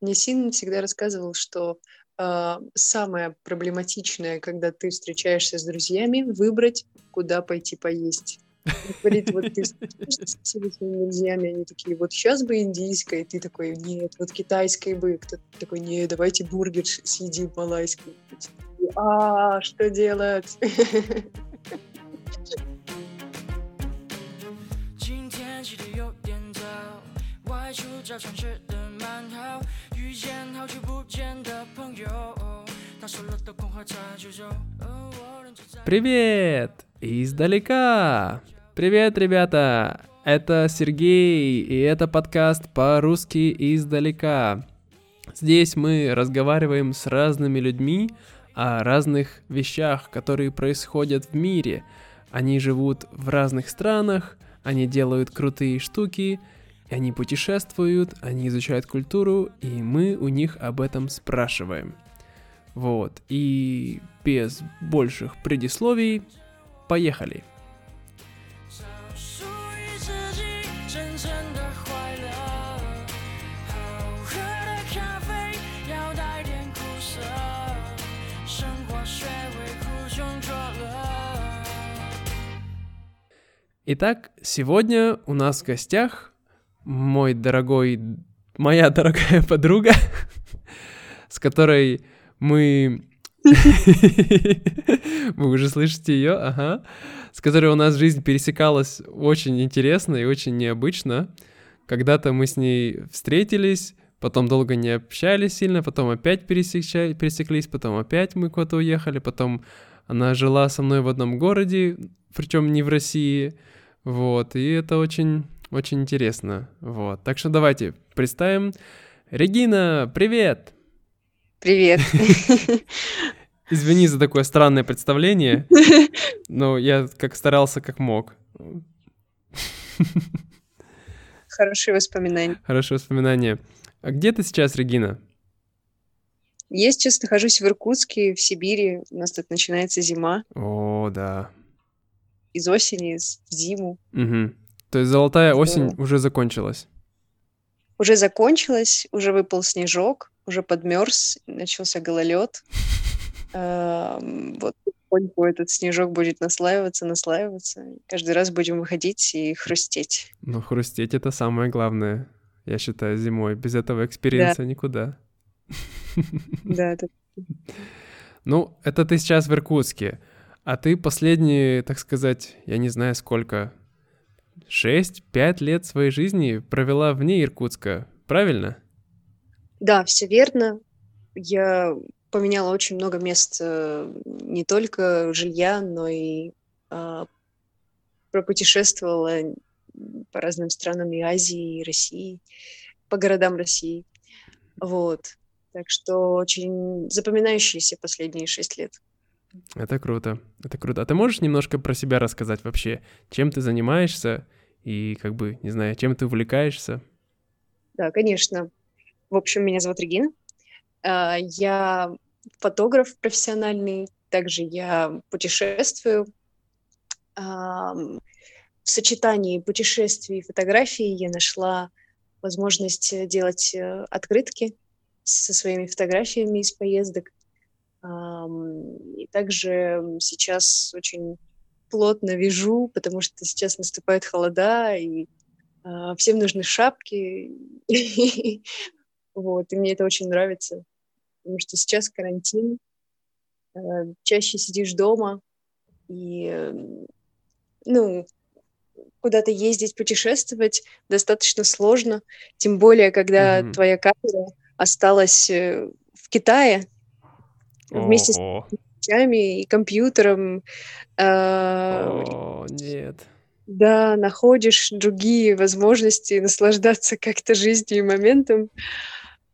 Мне Син всегда рассказывал, что э, самое проблематичное, когда ты встречаешься с друзьями, выбрать, куда пойти поесть. Он говорит, вот ты встречаешься всеми своими друзьями, они такие, вот сейчас бы индийское, и ты такой, нет, вот китайское бы, кто-то такой, нет, давайте бургер съедим малайский. А, что делать? 今天起的有点早，外出找常吃的馒头，遇见好久不见的朋友，他说了的空话茶酒酒。Привет! Издалека! Привет, ребята! Это Сергей, и это подкаст по-русски издалека. Здесь мы разговариваем с разными людьми о разных вещах, которые происходят в мире. Они живут в разных странах, они делают крутые штуки, они путешествуют, они изучают культуру, и мы у них об этом спрашиваем. Вот, и без больших предисловий, поехали! Итак, сегодня у нас в гостях мой дорогой, моя дорогая подруга, с которой мы... Вы уже слышите ее, ага. С которой у нас жизнь пересекалась очень интересно и очень необычно. Когда-то мы с ней встретились, потом долго не общались сильно, потом опять пересекча... пересеклись, потом опять мы куда-то уехали, потом она жила со мной в одном городе, причем не в России, вот, и это очень, очень интересно. Вот, так что давайте представим. Регина, привет! Привет! Извини за такое странное представление, но я как старался, как мог. Хорошие воспоминания. Хорошие воспоминания. А где ты сейчас, Регина? Я сейчас нахожусь в Иркутске, в Сибири. У нас тут начинается зима. О, да из осени в зиму. Угу. То есть золотая осень уже закончилась? Уже закончилась, уже выпал снежок, уже подмерз, начался гололед. Вот потихоньку этот снежок будет наслаиваться, наслаиваться. Каждый раз будем выходить и хрустеть. Ну, хрустеть — это самое главное, я считаю, зимой. Без этого experience а никуда. Да, это... Ну, это ты сейчас в Иркутске. А ты последние, так сказать, я не знаю сколько, 6-5 лет своей жизни провела вне Иркутска, правильно? Да, все верно. Я поменяла очень много мест э, не только жилья, но и э, пропутешествовала по разным странам и Азии, и России, по городам России. Вот. Так что очень запоминающиеся последние шесть лет. Это круто, это круто. А ты можешь немножко про себя рассказать вообще? Чем ты занимаешься и, как бы, не знаю, чем ты увлекаешься? Да, конечно. В общем, меня зовут Регина. А, я фотограф профессиональный, также я путешествую. В сочетании путешествий и фотографий я нашла возможность делать э, открытки со своими фотографиями из поездок. И также сейчас очень плотно вяжу, потому что сейчас наступает холода, и а, всем нужны шапки. Вот, и мне это очень нравится, потому что сейчас карантин, а, чаще сидишь дома, и, ну, куда-то ездить, путешествовать достаточно сложно, тем более, когда mm-hmm. твоя камера осталась э, в Китае, вместе О-о. с вещами и компьютером. Э, О, нет. Да, находишь другие возможности наслаждаться как-то жизнью и моментом.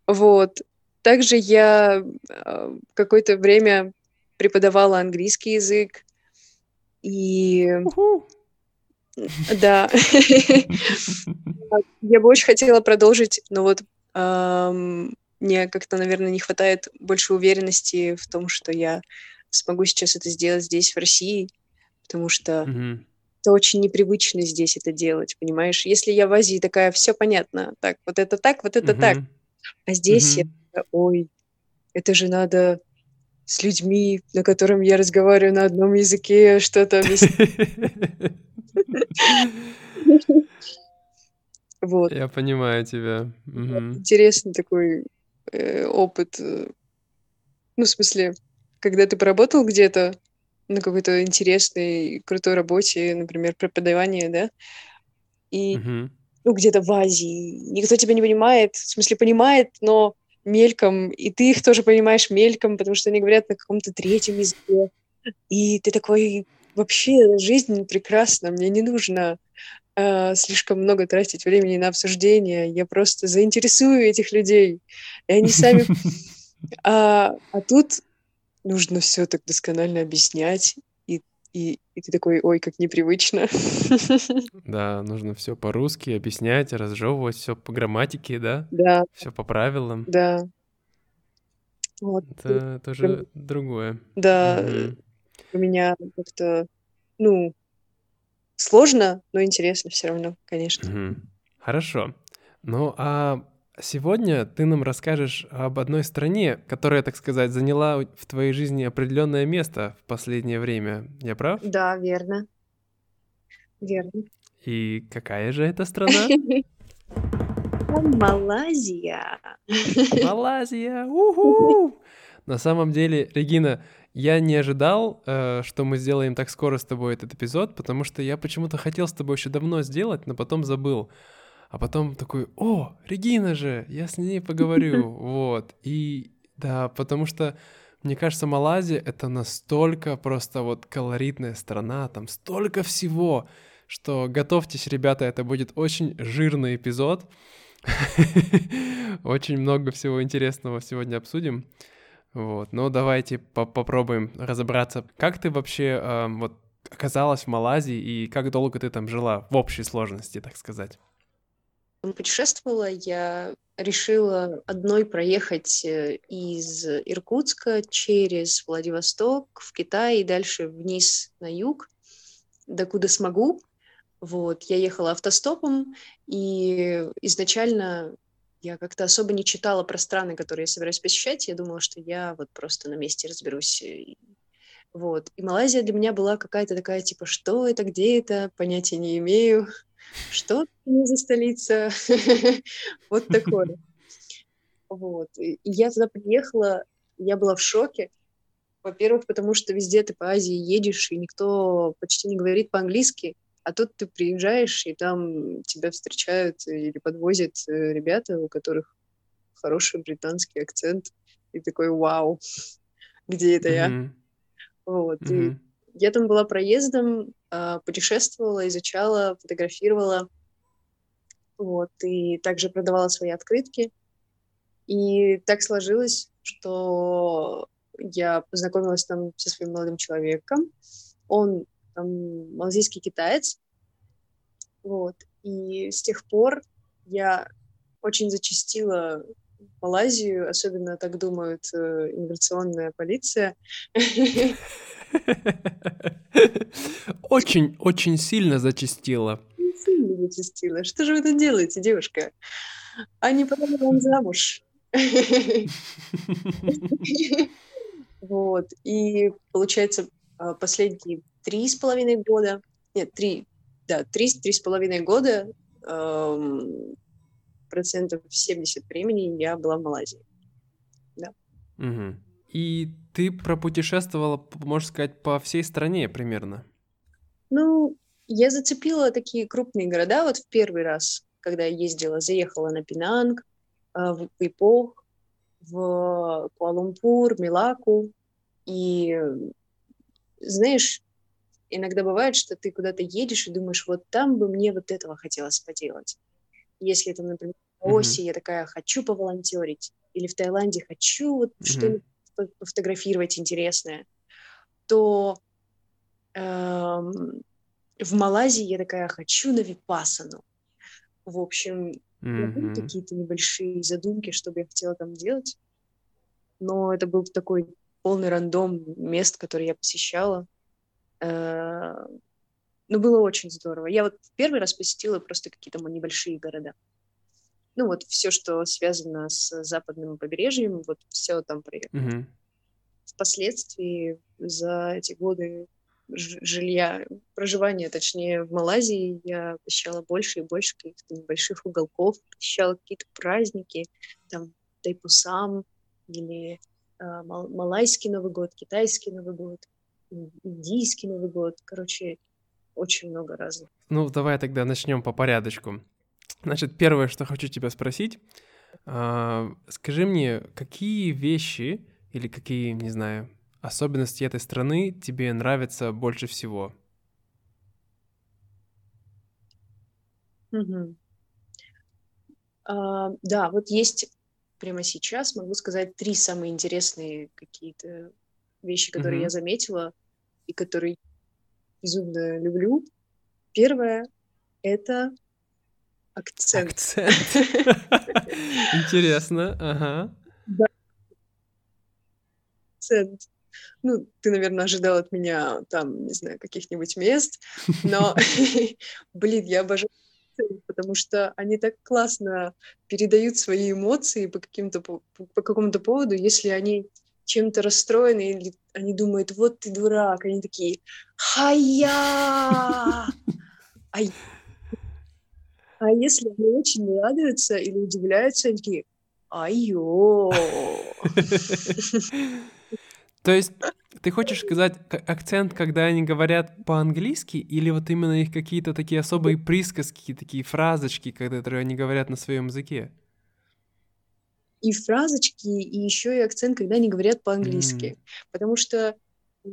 Вот. Также я э, какое-то время преподавала английский язык. И... Да. Я бы очень хотела продолжить, но вот мне как-то, наверное, не хватает больше уверенности в том, что я смогу сейчас это сделать здесь, в России, потому что mm-hmm. это очень непривычно здесь это делать, понимаешь? Если я в Азии такая, все понятно, так, вот это так, вот это mm-hmm. так, А здесь Мгм. я, ой, это же надо с людьми, на котором я разговариваю на одном языке, что-то объяснять. Вот. Я понимаю тебя. Мгм. Интересный такой э, опыт. э, Ну, в смысле, когда ты поработал где-то на какой-то интересной, крутой работе, например, преподавание, да, и, Мгм. ну, где-то в Азии, никто тебя не понимает, в смысле, понимает, но мельком, и ты их тоже понимаешь мельком, потому что они говорят на каком-то третьем языке, и ты такой, вообще, жизнь прекрасна, мне не нужно э, слишком много тратить времени на обсуждение, я просто заинтересую этих людей, и они сами... А, а тут нужно все так досконально объяснять, и, и, и ты такой, ой, как непривычно. Да, нужно все по-русски объяснять, разжевывать все по грамматике, да? Да, Все по правилам. да. Вот, Это тоже другое. да, Мгм. у меня как-то, ну, сложно, но интересно все равно, конечно. Мгм. Хорошо. Ну, а сегодня ты нам расскажешь об одной стране, которая, так сказать, заняла в твоей жизни определенное место в последнее время. Я прав? Да, верно, верно. И какая же это страна? Малайзия. Малайзия! Уху! На самом деле, Регина, я не ожидал, э, что мы сделаем так скоро с тобой этот эпизод, потому что я почему-то хотел с тобой еще давно сделать, но потом забыл. А потом такой, о, Регина же, я с ней поговорю, вот. И да, потому что, мне кажется, Малайзия — это настолько просто вот колоритная страна, там столько всего, что готовьтесь, ребята, это будет очень жирный эпизод. Очень много всего интересного сегодня обсудим. Вот, ну давайте по- попробуем разобраться. Как ты вообще э, вот оказалась в Малайзии и как долго ты там жила в общей сложности, так сказать? Путешествовала, я решила одной проехать э, из Иркутска через Владивосток в Китай и дальше вниз на юг, докуда смогу. Вот, я ехала автостопом, и изначально я как-то особо не читала про страны, которые я собираюсь посещать. Я думала, что я вот просто на месте разберусь. И- Вот. И Малайзия для меня была какая-то такая, типа, что это, где это, понятия не имею. Что это за столица? Вот такое. Вот. И я туда приехала, я была в шоке. Во-первых, потому что везде ты по Азии едешь, и никто почти не говорит по-английски. А тут ты приезжаешь, и там тебя встречают или подвозят э, ребята, у которых хороший британский акцент. И такой, вау, где это я? Мгм, Вот. И мгм. я там была проездом, а, путешествовала, изучала, фотографировала. Вот. И также продавала свои открытки. И так сложилось, что я познакомилась там со своим молодым человеком. Он там малазийский китаец. Вот. И с тех пор я очень зачастила Малайзию, особенно так думают э, иммиграционная полиция. Очень, очень сильно зачастила. Сильно зачастила. Что же вы тут делаете, девушка? А не пора вам замуж? Вот. И получается, а, последние три с половиной года, нет, три, да, три, три с половиной года ам, процентов 70 времени я была в Малайзии. Мгм. И ты пропутешествовала, можно сказать, по всей стране примерно. Ну, я зацепила такие крупные города вот в первый раз, когда я ездила, заехала на Пинанг, а, в Ипох, в Куала-Лумпур, Милаку. И, э, знаешь, иногда бывает, что ты куда-то едешь и думаешь, вот там бы мне вот этого хотелось поделать. Если там, например, в Мгм. Лаосе я такая, хочу поволонтерить, или в Таиланде хочу вот Мгм. что-нибудь по- пофотографировать интересное, то эм, в Малайзии я такая, хочу на Випассану. В общем, Мгм. какие-то небольшие задумки, что бы я хотела там делать, но это был такой полный рандом мест, которые я посещала. Э, Ну, было очень здорово. Я вот первый раз посетила просто какие-то небольшие города. ну вот все, что связано с западным побережьем, вот все там проехал. Мгм. Впоследствии за эти годы жилья, проживания, точнее, в Малайзии я посещала больше и больше каких-то небольших уголков, посещала какие-то праздники, там Тайпусам или мал- малайский Новый год, китайский Новый год, индийский Новый год. Короче, очень много разных. Ну, давай тогда начнем по порядочку. Значит, первое, что хочу тебя спросить, а, скажи мне, какие вещи или какие, не знаю, особенности этой страны тебе нравятся больше всего? Мгм. А, да, вот есть прямо сейчас, могу сказать, три самые интересные какие-то вещи, которые я Мгм. заметила и которые безумно люблю. Первое — это акцент. Акцент. Интересно, ага. Да, акцент. Ну, ты, наверное, ожидал от меня там, не знаю, каких-нибудь мест, но, блин, я обожаю потому что они так классно передают свои эмоции по каким-то по, по какому-то поводу, если они чем-то расстроены или они думают, вот ты дурак, они такие, хая, а, а если они очень радуются или удивляются, они такие, айо. То есть ты хочешь сказать акцент, когда они говорят по-английски, или вот именно их какие-то такие особые присказки, такие фразочки, которые они говорят на своем языке? И фразочки, и еще и акцент, когда они говорят по-английски. Потому что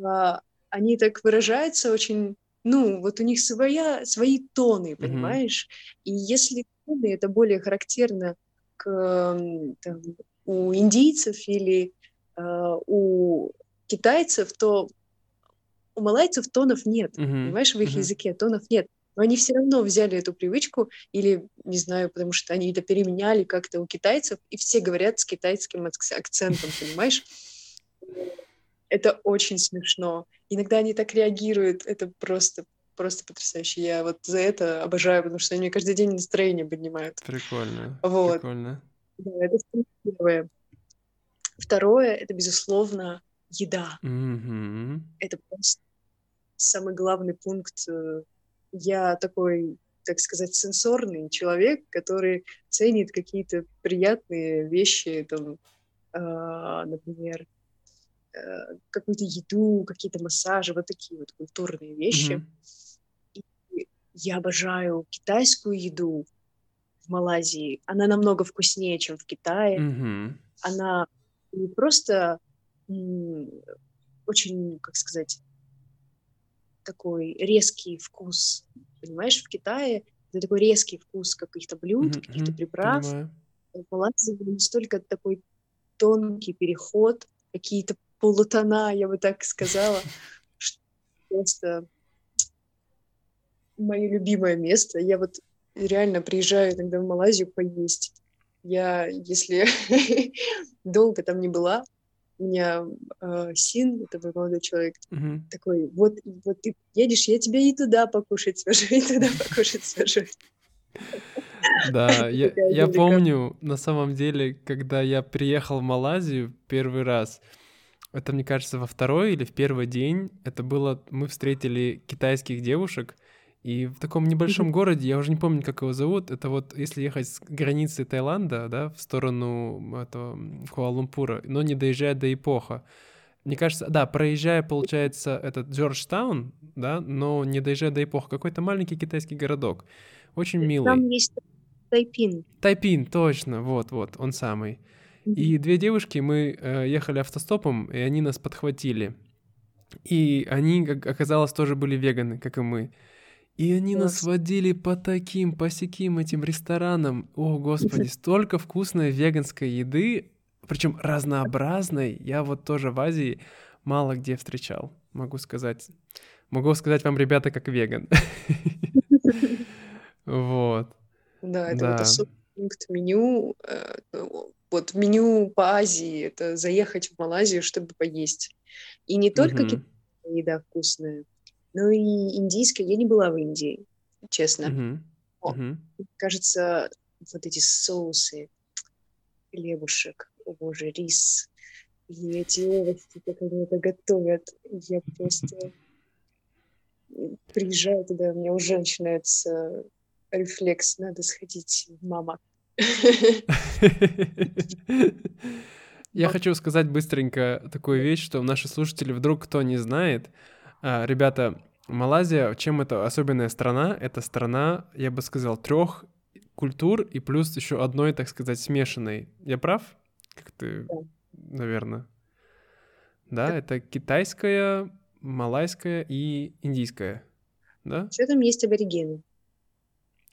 а, они так выражаются очень, ну, вот у них своя, свои тоны, понимаешь? И если тоны это более характерно к, там, у индийцев или а, у китайцев, то у малайцев тонов нет, мгм, понимаешь, в их мгм. языке тонов нет. Но они все равно взяли эту привычку, или, не знаю, потому что они это переменяли как-то у китайцев, и все говорят с китайским акц- акцентом, понимаешь? Это очень смешно. Иногда они так реагируют, это просто, просто потрясающе. Я вот за это обожаю, потому что они мне каждый день настроение поднимают. Прикольно, Вот, прикольно. да, это первое. Второе, это, безусловно, еда. Мгм. Это просто самый главный пункт. Э, Я такой, так сказать, сенсорный человек, который ценит какие-то приятные вещи, там, а, например, э, какую-то еду, какие-то массажи, вот такие вот культурные вещи. Мгм. И я обожаю китайскую еду в Малайзии. Она намного вкуснее, чем в Китае. Мгм. Она не просто очень, как сказать, такой резкий вкус. Понимаешь, в Китае это такой резкий вкус каких-то блюд, Мгм, каких-то приправ. Понимаю. В Малайзии настолько такой тонкий переход, какие-то полутона, я бы так сказала, что просто мое любимое место. Я вот реально приезжаю иногда в Малайзию поесть. Я, если долго там не была, у меня э, Син, это мой молодой человек, Мгм. такой, вот, вот ты едешь, я тебя и туда покушать свожу, и туда покушать свожу. Да, я, я помню, на самом деле, когда я приехал в Малайзию первый раз, это, мне кажется, во второй или в первый день, это было, мы встретили китайских девушек, и в таком небольшом городе, я уже не помню, как его зовут, это вот если ехать с границы Таиланда, да, в сторону этого Куала-Лумпура, но не доезжая до Ипоха. Мне кажется, да, проезжая, получается, этот Джорджтаун, да, но не доезжая до Ипоха, какой-то маленький китайский городок, очень милый. Там есть Тайпин. Тайпин, точно, вот-вот, он самый. И две девушки, мы э, ехали автостопом, и они нас подхватили. И они, как оказалось, тоже были веганы, как и мы. И они нас водили по таким, по сяким этим ресторанам. О, господи, столько вкусной веганской еды, причем разнообразной, я вот тоже в Азии мало где встречал, могу сказать. Могу сказать вам, ребята, как веган. Вот, Да, это вот особый пункт меню. э, Вот меню по Азии, это заехать в Малайзию, чтобы поесть. И не только еда вкусная, но и индийская. Я не была в Индии, честно. Мгм. Но, Мгм. кажется, вот эти соусы, хлебушек, о боже, рис, и эти овощи, как они это готовят. Я просто приезжаю туда, у меня уже начинается рефлекс, надо сходить в мама. Я хочу сказать быстренько такую вещь, что наши слушатели вдруг кто не знает, ребята, Малайзия, чем это особенная страна? Это страна, я бы сказал, трех культур и плюс еще одной, так сказать, смешанной. Я прав? Как ты, наверное. Да, да, это китайская, малайская и индийская. Да? Что там есть аборигены?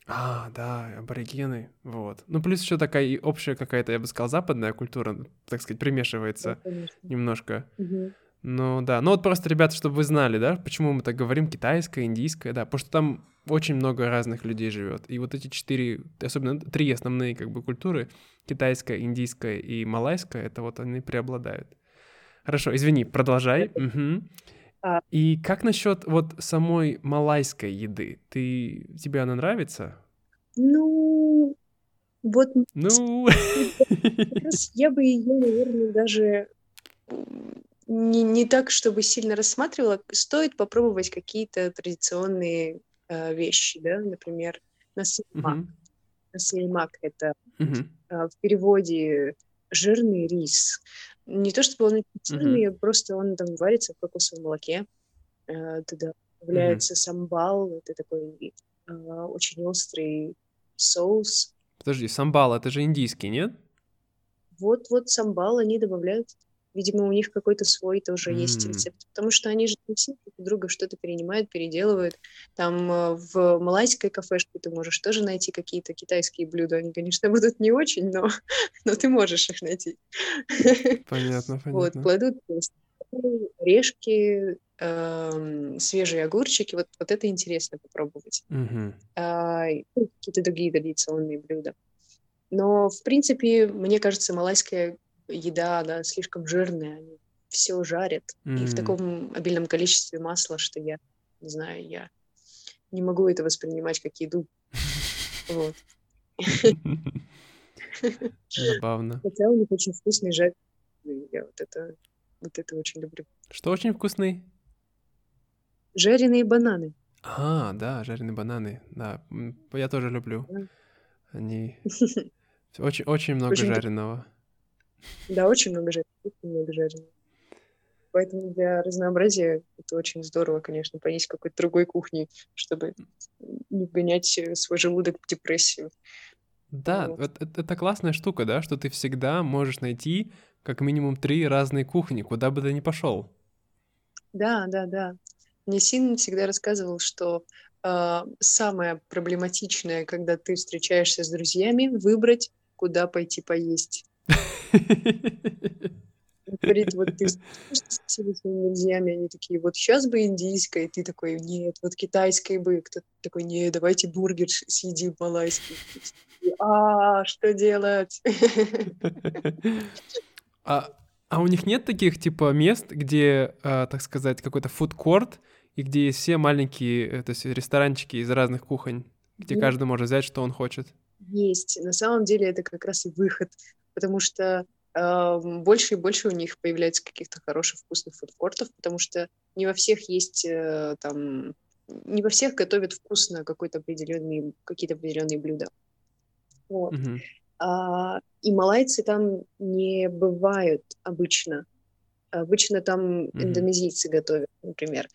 А, да, аборигены, вот. Ну, плюс еще такая общая какая-то, я бы сказал, западная культура, так сказать, примешивается да, немножко. Угу. Ну, да. Ну, вот просто, ребята, чтобы вы знали, да, почему мы так говорим, китайская, индийская, да, потому что там очень много разных людей живет. И вот эти четыре, особенно три основные как бы культуры, китайская, индийская и малайская, это вот они преобладают. Хорошо, извини, продолжай. Угу. И как насчет вот самой малайской еды? Ты тебе она нравится? Ну, вот. Ну. Я бы ее, наверное, даже не, не так, чтобы сильно рассматривала. Стоит попробовать какие-то традиционные э, вещи, да, например, насыльмак. Uh-huh. Насыльмак — это uh-huh. э, в переводе жирный рис не то чтобы он жирный, mm-hmm. просто он там варится в кокосовом молоке. Э, туда добавляется mm-hmm. самбал, это такой э, очень острый соус. Подожди, самбал это же индийский, нет? Вот-вот самбал они добавляют. Видимо, у них какой-то свой тоже mm. есть рецепт, потому что они же друг друга что-то перенимают, переделывают. Там э, в малайской кафешке ты можешь тоже найти какие-то китайские блюда. Они, конечно, будут не очень, но, но ты можешь их найти. Понятно, понятно. Вот, кладут орешки, э, свежие огурчики. Вот, вот это интересно попробовать. Mm-hmm. А, какие-то другие традиционные блюда. Но, в принципе, мне кажется, малайская еда, она слишком жирная, они все жарят. Mm. И в таком обильном количестве масла, что я, не знаю, я не могу это воспринимать как еду. Вот. Забавно. Хотя у них очень вкусный жареный. Я вот это, вот это очень люблю. Что очень вкусный? Жареные бананы. А, да, жареные бананы. Да, я тоже люблю. Они очень, очень много жареного. Да, очень много жареного. Очень много жареного. Поэтому для разнообразия это очень здорово, конечно, поесть какой-то другой кухни, чтобы не вгонять свой желудок в депрессию. Да, вот. это, это классная штука, да, что ты всегда можешь найти как минимум три разные кухни, куда бы ты ни пошел. Да, да, да. Мне Син всегда рассказывал, что э, самое проблематичное, когда ты встречаешься с друзьями, выбрать, куда пойти поесть. Говорит, вот ты всеми своими друзьями, они такие, вот сейчас бы индийская, и ты такой, нет, вот китайской бы, кто-то такой, нет, давайте бургер съедим малайский. А, что делать? А, а у них нет таких, типа, мест, где, а, так сказать, какой-то фудкорт, и где есть все маленькие, э, то есть ресторанчики из разных кухонь, где нет. каждый может взять, что он хочет? Есть. На самом деле это как раз и выход потому что э, больше и больше у них появляется каких-то хороших вкусных фудкортов, потому что не во всех есть э, там, не во всех готовят вкусно какой-то определенный, какие-то определенные блюда. Вот. Mm-hmm. А, и малайцы там не бывают обычно. Обычно там mm-hmm. индонезийцы готовят, например.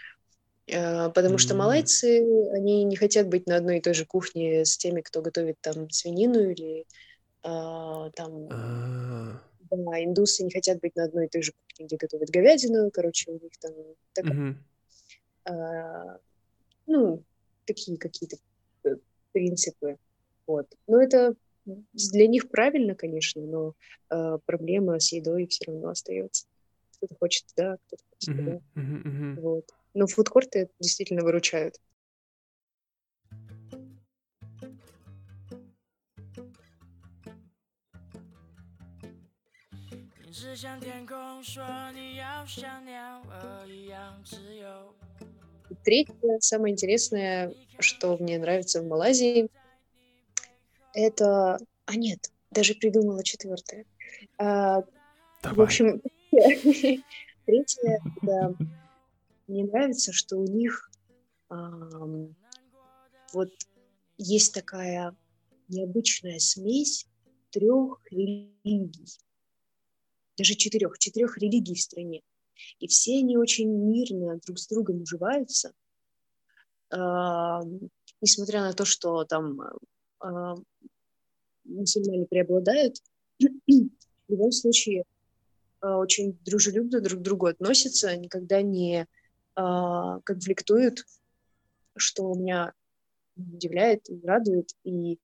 А, потому mm-hmm. что малайцы, они не хотят быть на одной и той же кухне с теми, кто готовит там свинину или там, а. да, индусы не хотят быть на одной и той же кухне, где готовят говядину, короче, у них там так, а, ну, такие какие-то э, принципы, вот. Но это для них правильно, конечно, но э, проблема с едой все равно остается. Кто-то хочет да, кто-то хочет да. Uh-huh, uh-huh. Вот. Но фудкорты действительно выручают. 只向天空说你要像鸟儿一样自由。Третье, самое интересное, что мне нравится в Малайзии, Это... А нет, даже придумала четвертое. А, в Давай. общем, третье, да, мне нравится, что у них ам, вот есть такая необычная смесь трех религий, даже четырех, четырех религий в стране. И все они очень мирно друг с другом уживаются, а, несмотря на то, что там а, мусульмане преобладают, в любом случае а, очень дружелюбно друг к другу относятся, никогда не а, конфликтуют, что меня удивляет радует. И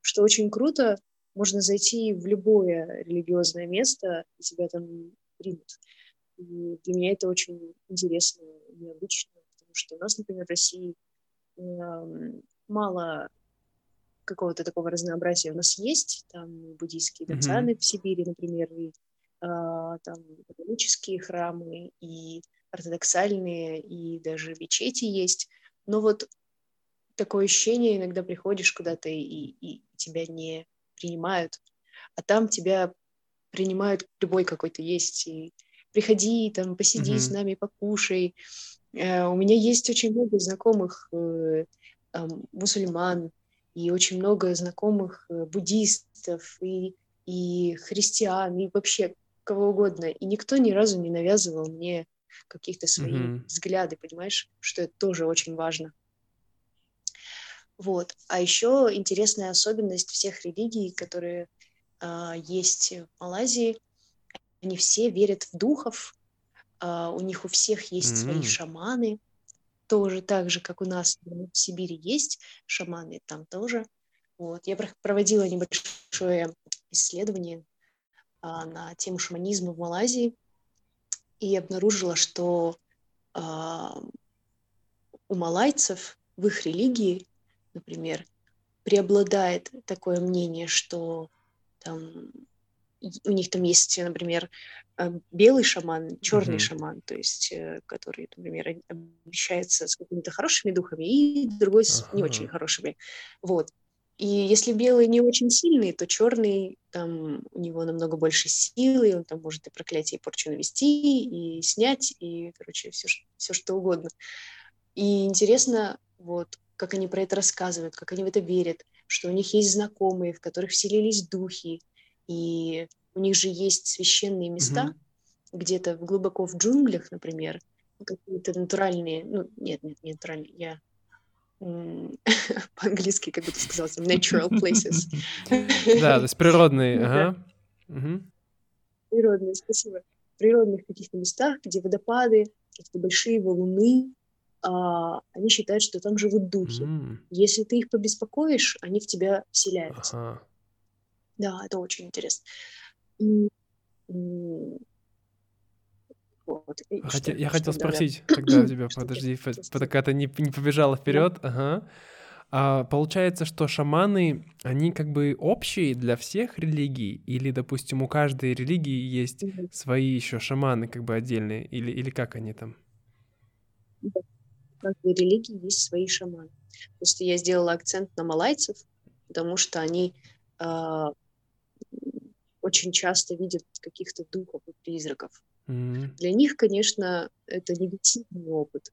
что очень круто, можно зайти в любое религиозное место, и тебя там примут. И для меня это очень интересно и необычно, потому что у нас, например, в России эм, мало какого-то такого разнообразия у нас есть. Там буддийские Мгм. датсаны в Сибири, например, и а, там католические храмы, и ортодоксальные, и даже мечети есть. Но вот такое ощущение, иногда приходишь куда-то, и, и тебя не принимают, а там тебя принимают любой какой то есть. И приходи, там, посиди с Мгм. нами, покушай. Э, У меня есть очень много знакомых э, мусульман, и очень много знакомых э, буддистов, и, и христиан, и вообще кого угодно. И никто ни разу не навязывал мне каких-то свои Мгм. взгляды, понимаешь, что это тоже очень важно. Вот. А еще интересная особенность всех религий, которые а, есть в Малайзии, они все верят в духов, а, у них у всех есть свои М. шаманы, тоже так же, как у нас в Сибири есть шаманы, там тоже. Вот. Я про- проводила небольшое исследование а, на тему шаманизма в Малайзии и обнаружила, что а, у малайцев в их религии, например, преобладает такое мнение, что там у них там есть, например, э, белый шаман, черный Мгм. шаман, то есть э, который, например, обещается с какими-то хорошими духами, и другой с не очень хорошими. Вот. И если белый не очень сильный, то черный, там у него намного больше силы, он там может и проклятие, и порчу навести, и снять, и, короче, все, все что угодно. И интересно, вот, как они про это рассказывают, как они в это верят, что у них есть знакомые, в которых вселились духи, и у них же есть священные места, Мгм. где-то в- глубоко в джунглях, например, ну, какие-то натуральные, ну, нет, нет, не натуральные, я по-английски как будто сказала, natural places. Да, то есть природные. Природные, спасибо. В природных каких-то местах, где водопады, какие-то большие валуны, а, они считают, что там живут духи. М. Если ты их побеспокоишь, они в тебя вселяются. Ага. Да, это очень интересно. Вот, и хотя- я хотел да, да. спросить тогда у тебя, подожди, пока ты не, не побежала вперед, ага. А получается, что шаманы, они как бы общие для всех религий? Или, допустим, у каждой религии есть свои еще шаманы как бы отдельные? Или, или как они там? Да. Каждой религии есть свои шаманы. Просто я сделала акцент на малайцев, потому что они м, очень часто видят каких-то духов и призраков. М. Для них, конечно, это негативный опыт.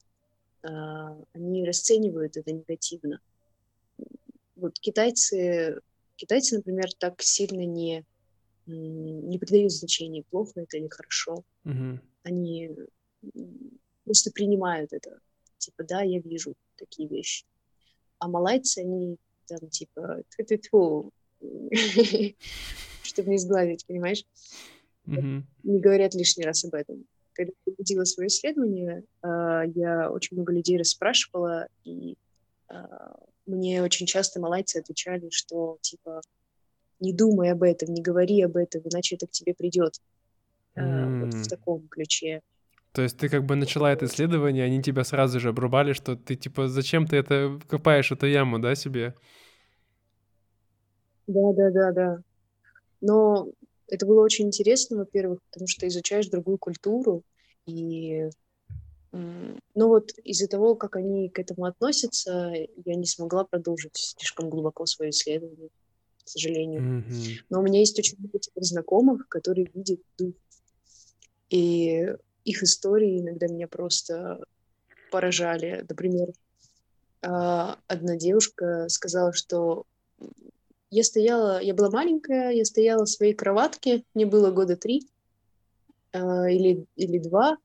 А, Они расценивают это негативно. Вот китайцы, китайцы, например, так сильно не, не придают значения, плохо это или хорошо. Мгм. Они просто принимают это. Типа, да, я вижу такие вещи. А малайцы, они там типа, тьфу-тьфу, чтобы не сглазить, понимаешь? Не говорят лишний раз об этом. Когда я проводила свое исследование, а, я очень много людей расспрашивала, и а, мне очень часто малайцы отвечали, что типа не думай об этом, не говори об этом, иначе это к тебе придет. А, Вот М. в таком ключе. То есть ты как бы начала это исследование, они тебя сразу же обрубали, что ты типа зачем ты это копаешь эту яму, да, себе? Да, да, да, да. Но это было очень интересно, во-первых, потому что изучаешь другую культуру, и Но вот из-за того, как они к этому относятся, я не смогла продолжить слишком глубоко свое исследование, к сожалению. Мгм. Но у меня есть очень много знакомых, которые видят дух. И их истории иногда меня просто поражали. Например, а, одна девушка сказала, что я стояла, я была маленькая, я стояла в своей кроватке, мне было года три а, или, или два,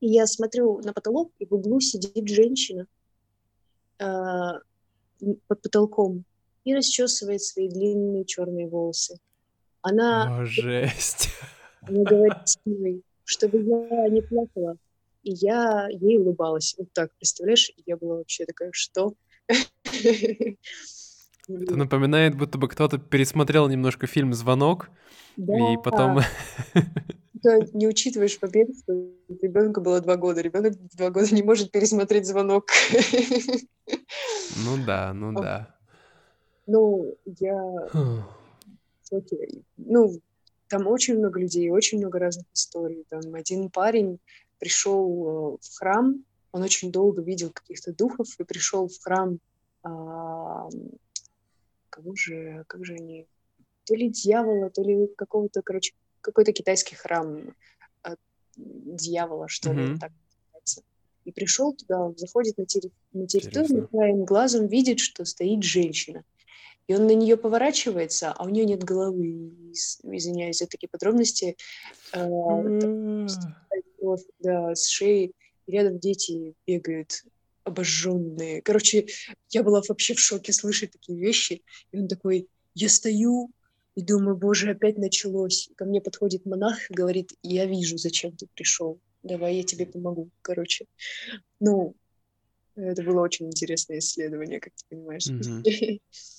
и я смотрю на потолок, и в углу сидит женщина а, под потолком и расчесывает свои длинные черные волосы. Она, О, жесть. она говорит со мной, чтобы я не плакала. И я ей улыбалась. Вот так, представляешь? И я была вообще такая, что? Это напоминает, будто бы кто-то пересмотрел немножко фильм «Звонок», и потом... Ты не учитываешь момент, что ребенку было два года. Ребенок два года не может пересмотреть звонок. Ну да, ну да. Ну, я... Ну, там очень много людей, очень много разных историй. Там один парень пришел э, в храм, он очень долго видел каких-то духов и пришел в храм а, кого же, как же они, то ли дьявола, то ли какого-то, короче, какой-то китайский храм от дьявола, что mm-hmm. ли, так называется. И пришел туда, он заходит на, терри- на территорию, краем глазом видит, что стоит женщина. И он на нее поворачивается, а у нее нет головы. Извиняюсь за такие подробности. Mm-hmm. Да, с шеи. И рядом дети бегают обожженные. Короче, я была вообще в шоке слышать такие вещи. И он такой, я стою и думаю, боже, опять началось. Ко мне подходит монах и говорит, я вижу, зачем ты пришел. Давай, я тебе помогу. Короче, ну, это было очень интересное исследование, как ты понимаешь. Mm-hmm.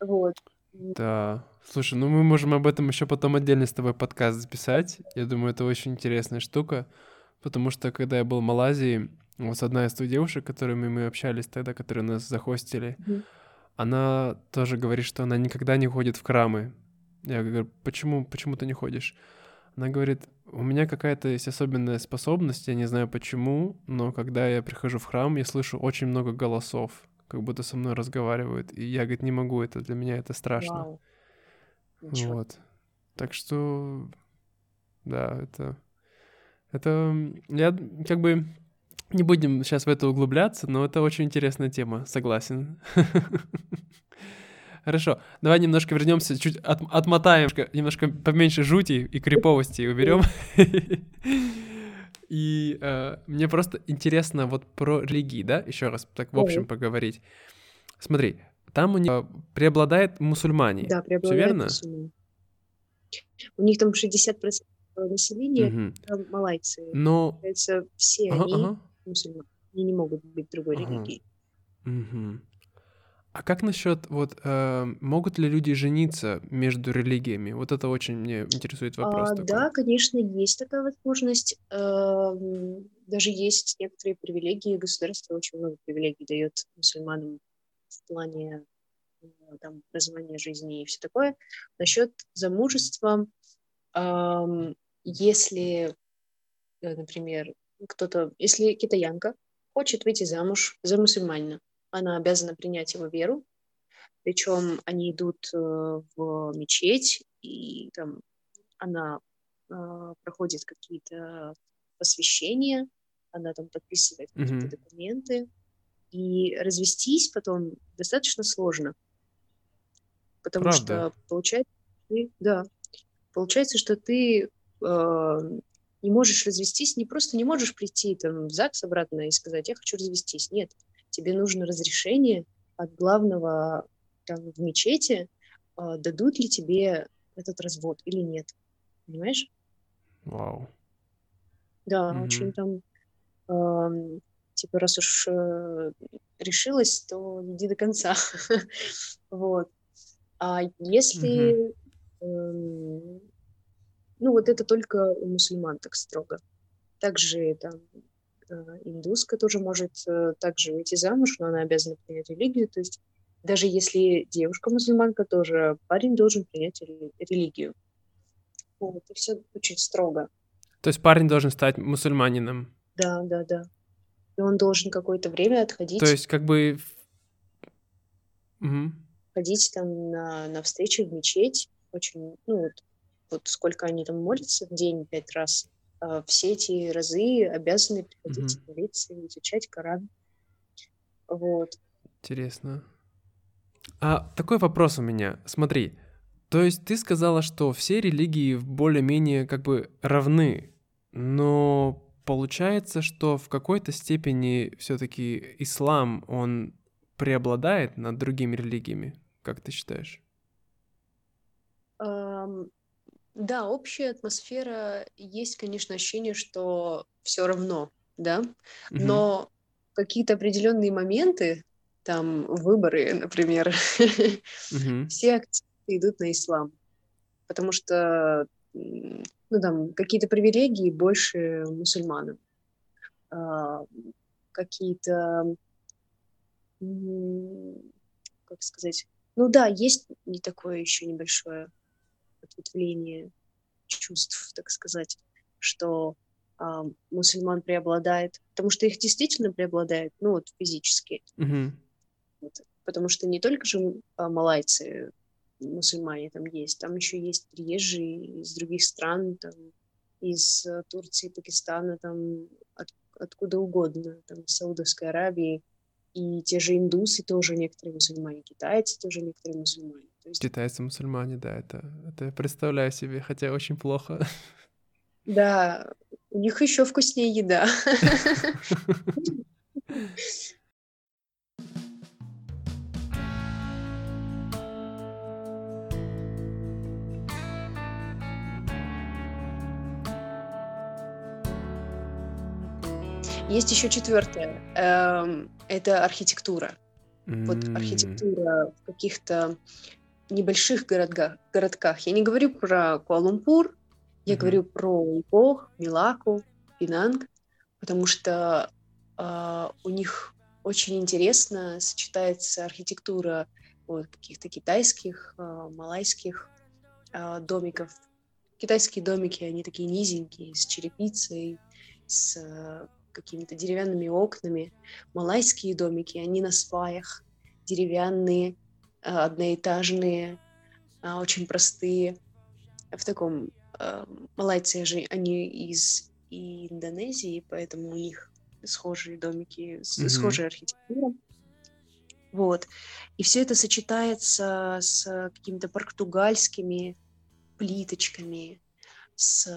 вот. Да. Слушай, ну мы можем об этом еще потом отдельно с тобой подкаст записать. Я думаю, это очень интересная штука, потому что когда я был в Малайзии, вот одна из той девушек, которыми мы общались тогда, которые нас захостили, mm-hmm. она тоже говорит, что она никогда не ходит в храмы. Я говорю, почему, почему ты не ходишь? Она говорит, у меня какая-то есть особенная способность, я не знаю почему, но когда я прихожу в храм, я слышу очень много голосов, как будто со мной разговаривают, и я, говорит, не могу, это для меня это страшно. Wow. Вот. Так что, да, это... Это я как бы не будем сейчас в это углубляться, но это очень интересная тема, согласен. Хорошо, давай немножко вернемся, чуть от, отмотаем, немножко поменьше жути и криповости уберем. И э, мне просто интересно вот про религии, да, еще раз так в общем поговорить. Смотри, там у них преобладает мусульмане. Да, преобладает верно? мусульмане. У них там 60% населения угу. малайцы. Но... Все ага, они ага мусульмане. Они не могут быть другой ага. религии. Угу. А как насчет вот э, могут ли люди жениться между религиями? Вот это очень мне интересует вопрос. А, такой. да, конечно, есть такая возможность. Э, даже есть некоторые привилегии. Государство очень много привилегий дает мусульманам в плане э, там, образования жизни и все такое. Насчет замужества, э, если, например, кто-то, если китаянка хочет выйти замуж за мусульманина, она обязана принять его веру, причем они идут э, в мечеть, и там она э, проходит какие-то посвящения, она там подписывает mm-hmm. какие-то документы, и развестись потом достаточно сложно, потому Правда? что получается, да, получается, что ты э, не можешь развестись, не просто не можешь прийти там в ЗАГС обратно и сказать, я хочу развестись. Нет, тебе нужно разрешение от главного там, в мечети, э, дадут ли тебе этот развод или нет. Понимаешь? Вау. Да, mm-hmm. очень там, э, типа, раз уж э, решилась, то иди до конца. вот. А если mm-hmm. Ну, вот это только у мусульман так строго. Также там э, индуска тоже может э, также выйти замуж, но она обязана принять религию. То есть даже если девушка мусульманка, тоже парень должен принять религию. Вот, и все очень строго. То есть парень должен стать мусульманином? Да, да, да. И он должен какое-то время отходить. То есть, как бы... Угу. Ходить там на, на встречи в мечеть. Очень, ну вот, вот сколько они там молятся в день, пять раз. А все эти разы обязаны приходить угу. молиться и изучать Коран. Вот. Интересно. А такой вопрос у меня. Смотри, то есть ты сказала, что все религии более-менее как бы равны, но получается, что в какой-то степени все-таки ислам, он преобладает над другими религиями, как ты считаешь? Um, да, общая атмосфера есть, конечно, ощущение, что все равно, да, угу. но какие-то определенные моменты, там выборы, например, угу. все акценты идут на ислам, потому что ну там какие-то привилегии больше мусульманам, а, какие-то как сказать, ну да, есть не такое еще небольшое ответвление чувств, так сказать, что а, мусульман преобладает, потому что их действительно преобладает, ну вот физически. Mm-hmm. Вот, потому что не только же а, малайцы мусульмане там есть, там еще есть приезжие из других стран, там, из э, Турции, Пакистана, там, от, откуда угодно, там, из Саудовской Аравии, и те же индусы тоже некоторые мусульмане, китайцы тоже некоторые мусульмане. То есть... Китайцы мусульмане, да, это, это я представляю себе, хотя очень плохо. Да, у них еще вкуснее еда. Есть еще четвертое. Эм, это архитектура. Вот архитектура в каких-то небольших городках, городках. Я не говорю про Куала-Лумпур, я mm-hmm. говорю про Ипох, Милаку, Пинанг, потому что э, у них очень интересно сочетается архитектура вот, каких-то китайских, э, малайских э, домиков. Китайские домики, они такие низенькие, с черепицей, с э, какими-то деревянными окнами. Малайские домики, они на сваях, деревянные, одноэтажные, а, очень простые. В таком а, малайцы же они из Индонезии, поэтому у них схожие домики, mm-hmm. схожая архитектура. Вот. И все это сочетается с какими-то португальскими плиточками, с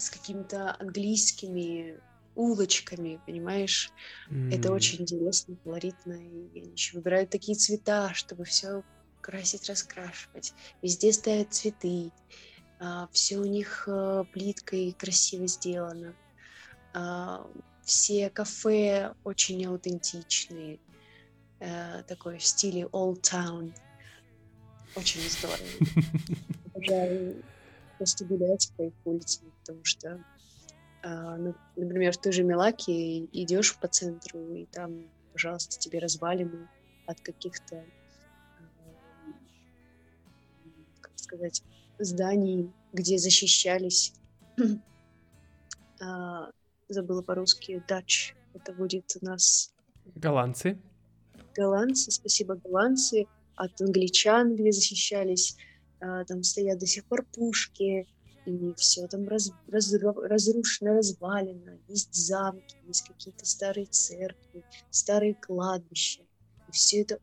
с какими-то английскими улочками, понимаешь? Mm. Это очень интересно, колоритно. И они еще выбирают такие цвета, чтобы все красить, раскрашивать. Везде ставят цветы. А, все у них а, плиткой красиво сделано. А, все кафе очень аутентичные. А, такой в стиле Old Town. Очень здорово. Обожаю просто гулять по их улицам, потому что, например, в той же Милаке идешь по центру, и там, пожалуйста, тебе развалины от каких-то, а, как сказать, зданий, где защищались, а, забыла по-русски, Dutch, это будет у нас... Голландцы. Голландцы, спасибо, голландцы, от англичан, где защищались. А, там стоят до сих пор пушки, и все там раз, раз, разрушено, развалено, есть замки, есть какие-то старые церкви, старые кладбища. И все это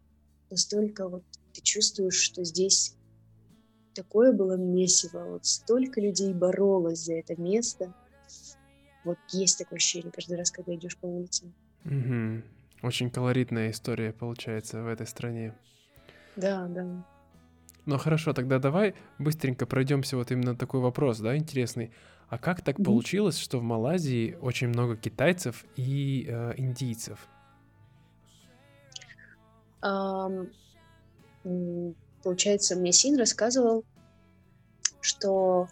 настолько вот ты чувствуешь, что здесь такое было месиво, вот столько людей боролось за это место. Вот есть такое ощущение каждый раз, когда идешь по улице. Угу. Очень колоритная история получается в этой стране. Да, да. Ну хорошо, тогда давай быстренько пройдемся вот именно такой вопрос, да, интересный. А как так mm-hmm. получилось, что в Малайзии очень много китайцев и э, индийцев? Um, получается, мне Син рассказывал, что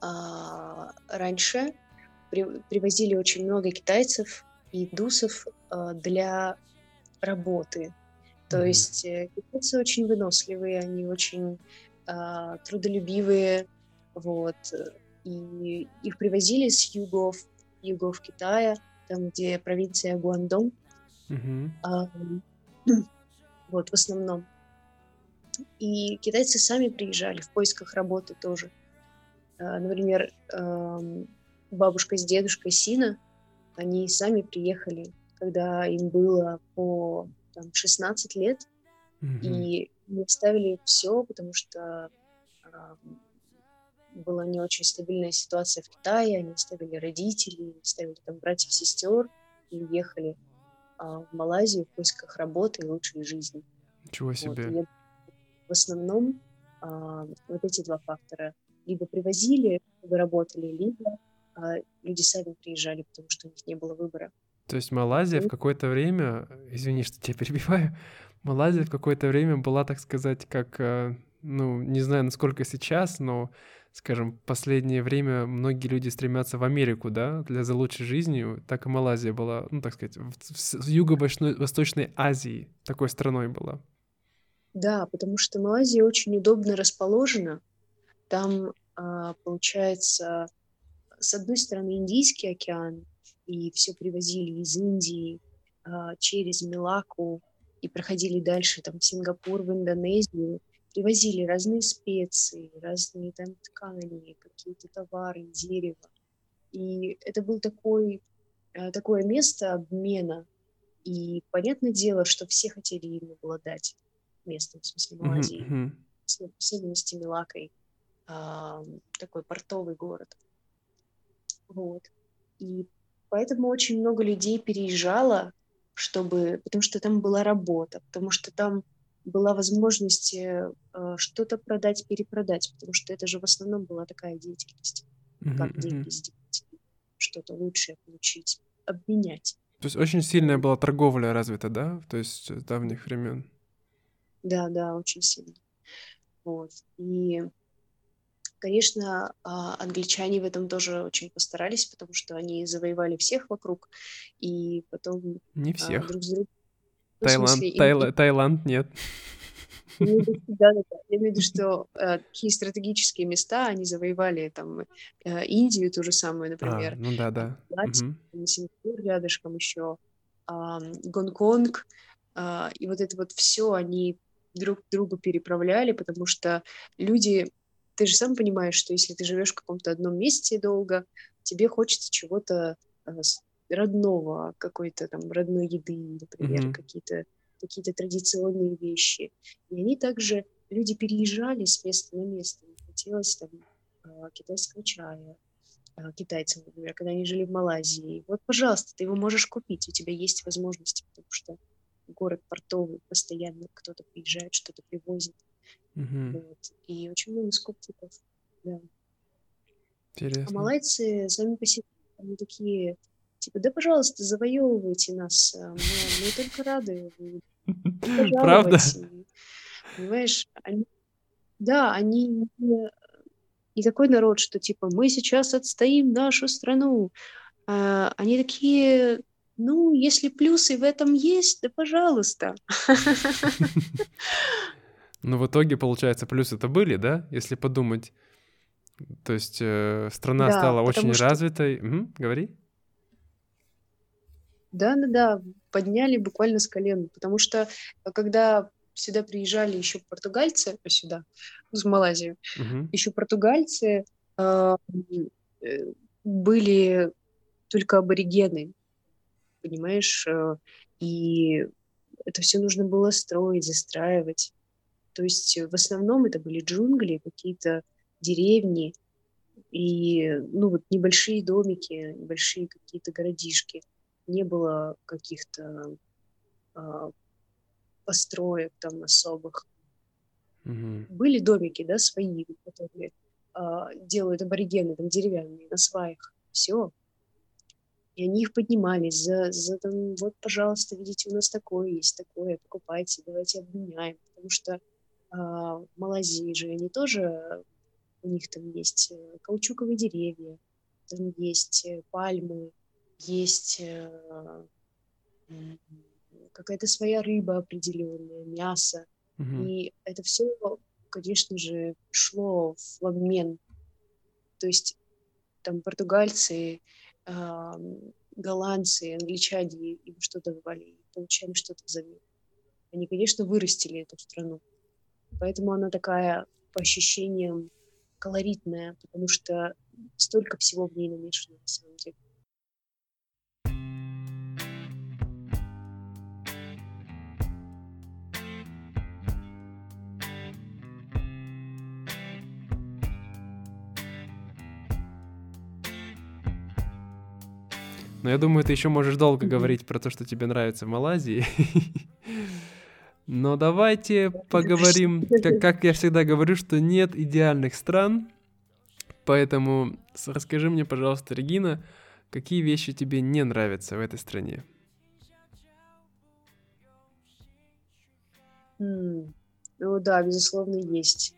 uh, раньше при, привозили очень много китайцев и индусов uh, для работы то mm-hmm. есть э, китайцы очень выносливые, они очень э, трудолюбивые, вот. и их привозили с югов, югов Китая, там, где провинция Гуандong. Мгм. А, вот, в основном. И китайцы сами приезжали в поисках работы тоже. А, Например, ам, бабушка с дедушкой Сина, они сами приехали, когда им было по там, 16 лет, Мгм. и мы оставили все, потому что ам, была не очень стабильная ситуация в Китае, они оставили родителей, оставили там братьев, сестер и уехали а, в Малайзию в поисках работы и лучшей жизни. Ничего Вот, себе. я- в основном а, вот эти два фактора. Либо привозили, либо работали, либо а, люди сами приезжали, потому что у них не было выбора. То есть Малайзия в какое-то время, извини, что тебя перебиваю, Малайзия в какое-то время была, так сказать, как, э, ну, не знаю, насколько сейчас, но, скажем, в последнее время многие люди стремятся в Америку, да, для за лучшей жизнью, так и Малайзия была, ну, так сказать, в, в Юго-Восточной Азии такой страной была. Да, потому что Малайзия очень удобно расположена. Там, а, получается, с одной стороны Индийский океан, и все привозили из Индии а, через Милаку и проходили дальше там в Сингапур, в Индонезию, привозили разные специи, разные там ткани, какие-то товары, дерево. И это был такой, э, такое место обмена. И понятное дело, что все хотели им обладать местом, в смысле Малайзии, мгм. с особенности Милакой, а, такой портовый город. Вот. И поэтому очень много людей переезжало, чтобы, потому что там была работа, потому что там была возможность э, э, что-то продать, перепродать, потому что это же в основном была такая деятельность, Мгм, как деньги сделать, что-то лучшее получить, обменять. То есть очень сильная была торговля развита, да, то есть с давних времен. Да, да, очень сильно. Вот. И, конечно, а, англичане в этом тоже очень постарались, потому что они завоевали всех вокруг, и потом Не а, всех. друг с другом... Таиланд, смысле, им- Тайла- Таиланд нет. Я имею в виду, да, да, да. Я имею в виду, что э, такие стратегические места они завоевали, там, э, Индию ту же самую, А, например, ну да, да. Мгм. Сингапур рядышком еще, ам, Гонконг, а, и вот это вот все они друг другу переправляли, потому что люди, ты же сам понимаешь, что если ты живешь в каком-то одном месте долго, тебе хочется чего-то с- родного, какой-то там родной еды, например, Мгм. какие-то какие-то традиционные вещи. И они также, люди переезжали с места на место. Им хотелось там а, китайского чая, а, китайцам, например, когда они жили в Малайзии. Вот, пожалуйста, ты его можешь купить, у тебя есть возможности, потому что город портовый, постоянно кто-то приезжает, что-то привозит. Вот. И очень много скупщиков. Да. А Интересно. малайцы сами по себе, они такие, типа, да, пожалуйста, завоевывайте нас, а, мы, мы только рады Правда? понимаешь, они, да, они не такой народ, что типа мы сейчас отстоим нашу страну. А, они такие, ну, если плюсы в этом есть, да пожалуйста. Но в итоге, получается, плюсы-то были, да, если подумать. То есть э, страна Да, стала очень что- развитой. Мгм, говори. Да, да, да, подняли буквально с колен, потому что а, когда сюда приезжали еще португальцы, а, сюда, в Малайзию, Мгм. еще португальцы а, э, были только аборигены, понимаешь, э, и это все нужно было строить, застраивать. То есть э, в основном это были джунгли, какие-то деревни и ну вот небольшие домики, небольшие какие-то городишки. Не было каких-то а, построек там особых. Мгм. Были домики, да, свои, которые а, делают аборигены, там деревянные, на сваях. Все. И они их поднимали за, за там, вот, пожалуйста, видите, у нас такое есть, такое, покупайте, давайте обменяем. Потому что в Малайзии же они тоже, у них там есть э, каучуковые деревья, там есть э, пальмы, есть э, какая-то своя рыба определенная, мясо. Мгм. И это все, конечно же, шло в обмен. То есть там португальцы, э, голландцы, англичане им что-то давали, получали что-то взамен. Они, конечно, вырастили эту страну. Поэтому она такая, по ощущениям, колоритная, потому что столько всего в ней намешано на самом деле. Но я думаю, ты еще можешь долго говорить про то, что тебе нравится в Малайзии. Но давайте поговорим, как, как я всегда говорю, что нет идеальных стран. Поэтому расскажи мне, пожалуйста, Регина, какие вещи тебе не нравятся в этой стране? Mm. Ну да, безусловно, есть.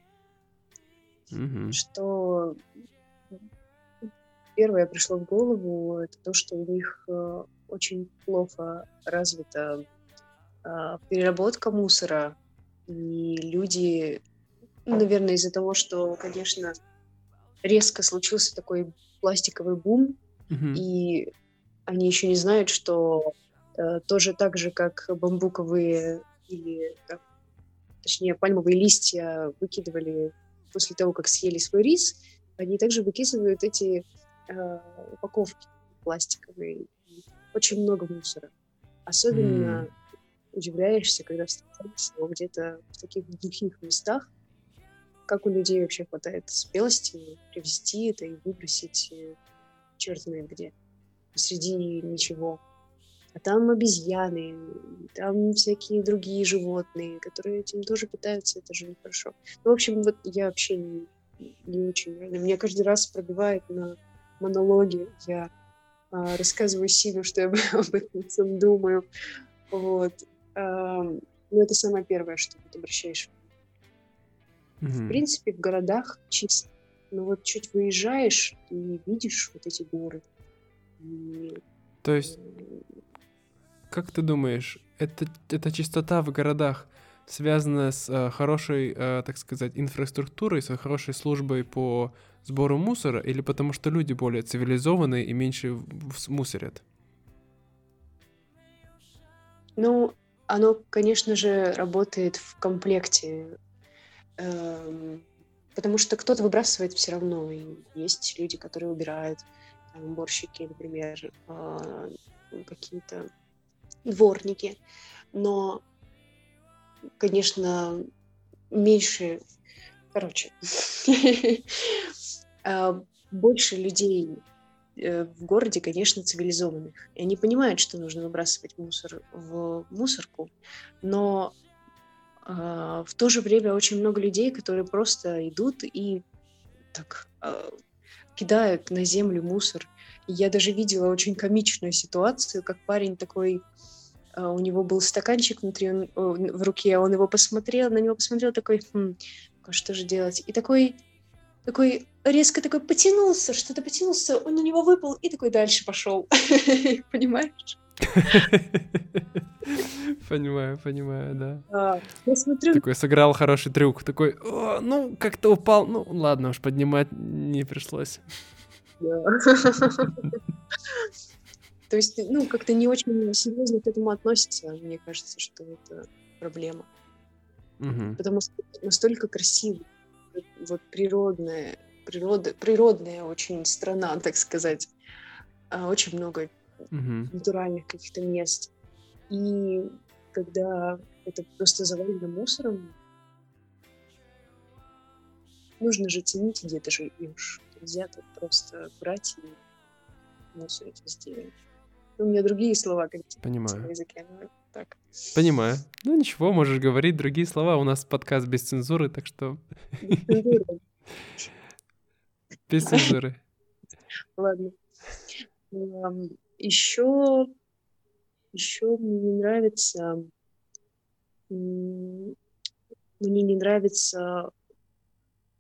Угу. Что первое пришло в голову, это то, что у них э, очень плохо развита переработка мусора. И люди, ну, наверное, из-за того, что, конечно, резко случился такой пластиковый бум, Мгм. и они еще не знают, что э, тоже так же, как бамбуковые или, как, точнее, пальмовые листья выкидывали после того, как съели свой рис, они также выкидывают эти э, упаковки пластиковые. Очень много мусора. Особенно М. удивляешься, когда встречаешь его где-то в таких глухих местах, как у людей вообще хватает смелости привезти это и выбросить черт знает где, посреди ничего. А там обезьяны, там всякие другие животные, которые этим тоже питаются, это же нехорошо. Ну, в общем, вот я вообще не, не очень. Меня каждый раз пробивает на монологе. Я а, рассказываю Сину, что я об этом думаю. Вот. Ам, ну, это самое первое, что вот обращаешь. В Мгм. принципе, в городах чисто. Но вот чуть выезжаешь и видишь вот эти горы. И, То есть, м, как ты думаешь, это, эта чистота в городах связана с э, хорошей, э, так сказать, инфраструктурой, с хорошей службой по сбору мусора, или потому что люди более цивилизованные и меньше в- в- мусорят? Ну, оно, конечно же, работает в комплекте, эм, потому что кто-то выбрасывает все равно. И есть люди, которые убирают, там, уборщики, например, а, какие-то дворники. Но, конечно, меньше... Короче, а, больше людей э, в городе, конечно, цивилизованных. И они понимают, что нужно выбрасывать мусор в мусорку, но а, в то же время очень много людей, которые просто идут и так а, кидают на землю мусор. И я даже видела очень комичную ситуацию, как парень такой, а, у него был стаканчик внутри он- в руке, он его посмотрел, на него посмотрел, такой, «Хм, что же делать? И такой, такой резко такой потянулся, что-то потянулся, он на него выпал и такой дальше пошел. Понимаешь? Понимаю, понимаю, да. А, Я смотрю, Такой сыграл хороший трюк, такой, «О, ну, как-то упал, ну, ладно уж, поднимать не пришлось. То есть, ну, как-то не очень серьезно к этому относится. Мне кажется, что это проблема. Потому что настолько красиво. Вот- природная, природа, природная очень страна, так сказать. А, Очень много Мгм. натуральных каких-то мест. И когда это просто завалено мусором, нужно же ценить, где ты живешь. Нельзя так просто брать и мусорить везде. У меня другие слова, конечно, Понимаю. на языке. но Так. Понимаю. Ну ничего, можешь говорить другие слова. У нас подкаст без цензуры, так что без цензуры. Ладно. Еще, еще мне не нравится, мне не нравится,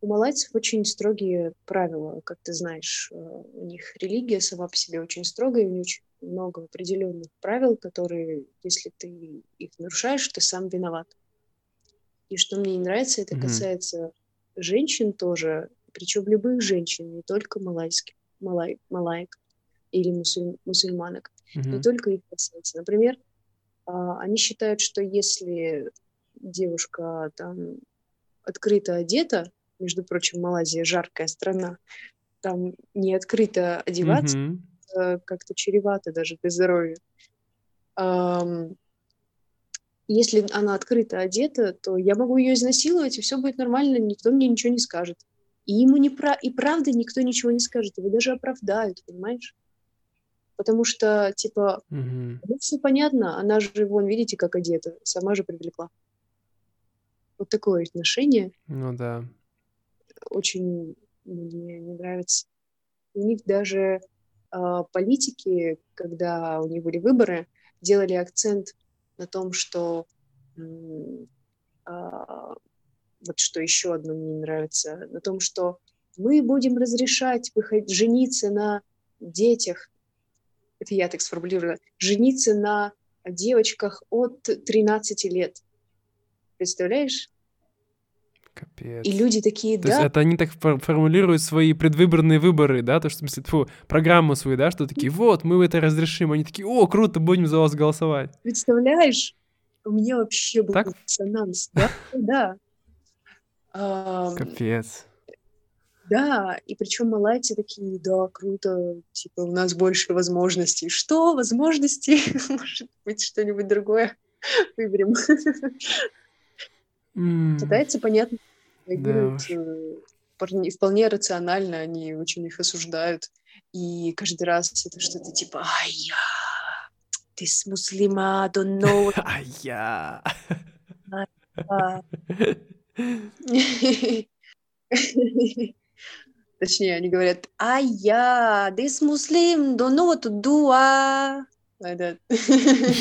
у малайцев очень строгие правила, как ты знаешь, э, у них религия сама по себе очень строгая, у них очень много определенных правил, которые, если ты их нарушаешь, ты сам виноват. И что мне не нравится, это Мгм. касается женщин тоже, причем любых женщин, не только малайских. малай, малаек или мусуль, мусульманок, Мгм. не только их касается. Например, а, они считают, что если девушка там открыто одета, между прочим, Малайзия жаркая страна, там не открыто одеваться Мгм. Э, как-то чревато даже для здоровья. Если она открыто одета, то я могу ее изнасиловать, и все будет нормально, никто мне ничего не скажет. И ему не про... и правда никто ничего не скажет, его даже оправдают, понимаешь? Потому что, типа, Мгм. ну, все понятно, она же, вон, видите, как одета, сама же привлекла. Вот такое отношение Ну да. очень мне не нравится. У них даже политики, когда у них были выборы, делали акцент на том, что а, вот что еще одно мне не нравится, на том, что мы будем разрешать выходить, жениться на детях, это я так сформулировала, жениться на девочках от 13 лет. Представляешь? Капец. И люди такие, То есть да, это они так фор- формулируют свои предвыборные выборы, да, то, что, в смысле, тьфу, программу свою, да, что такие, вот, мы это разрешим. Они такие, о, круто, будем за вас голосовать. Представляешь? У меня вообще был Так? диссонанс. Да, да. Капец. да, и причем малайцы такие, да, круто, типа у нас больше возможностей. Что? Возможностей? Может быть, что-нибудь другое выберем. М, Китайцы, понятно, реагируют уж. э, вполне вполне рационально, они очень их осуждают. И каждый раз это что-то типа «Ай, я, ты с муслима, don't know А я. а». Точнее, они говорят, а я, this Muslim, don't know what to do, а.